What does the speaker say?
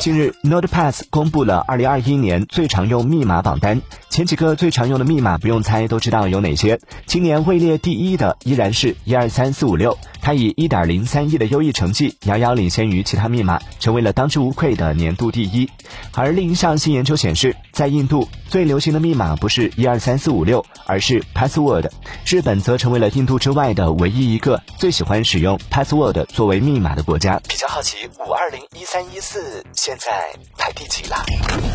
近日，NotePass 公布了2021年最常用密码榜单，前几个最常用的密码不用猜都知道有哪些。今年位列第一的依然是一二三四五六，它以一点零三亿的优异成绩，遥遥领先于其他密码，成为了当之无愧的年度第一。而另一项新研究显示，在印度最流行的密码不是一二三四五六，而是 password。日本则成为了印度之外的唯一一个最喜欢使用 password 作为密码的国家。比较好奇，五二零一三一四现在排第几了？